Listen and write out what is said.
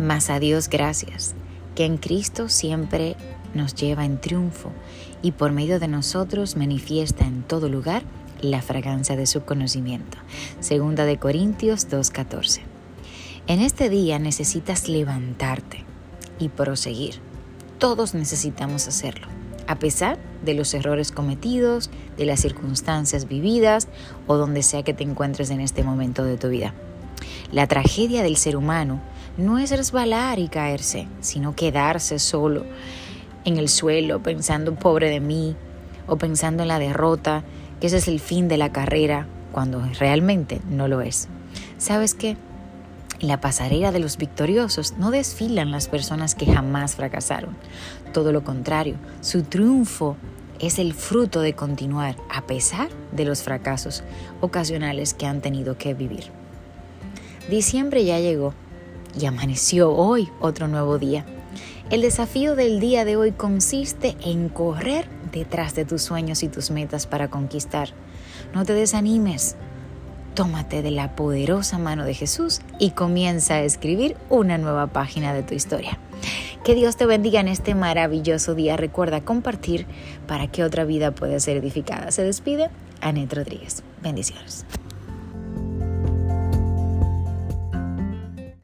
Mas a Dios gracias, que en Cristo siempre nos lleva en triunfo y por medio de nosotros manifiesta en todo lugar la fragancia de su conocimiento. Segunda de Corintios 2:14. En este día necesitas levantarte y proseguir. Todos necesitamos hacerlo, a pesar de los errores cometidos, de las circunstancias vividas o donde sea que te encuentres en este momento de tu vida. La tragedia del ser humano no es resbalar y caerse, sino quedarse solo en el suelo pensando pobre de mí o pensando en la derrota, que ese es el fin de la carrera, cuando realmente no lo es. ¿Sabes qué? En la pasarela de los victoriosos no desfilan las personas que jamás fracasaron. Todo lo contrario, su triunfo es el fruto de continuar a pesar de los fracasos ocasionales que han tenido que vivir. Diciembre ya llegó y amaneció hoy otro nuevo día. El desafío del día de hoy consiste en correr detrás de tus sueños y tus metas para conquistar. No te desanimes. Tómate de la poderosa mano de Jesús y comienza a escribir una nueva página de tu historia. Que Dios te bendiga en este maravilloso día. Recuerda compartir para que otra vida pueda ser edificada. Se despide Anet Rodríguez. Bendiciones.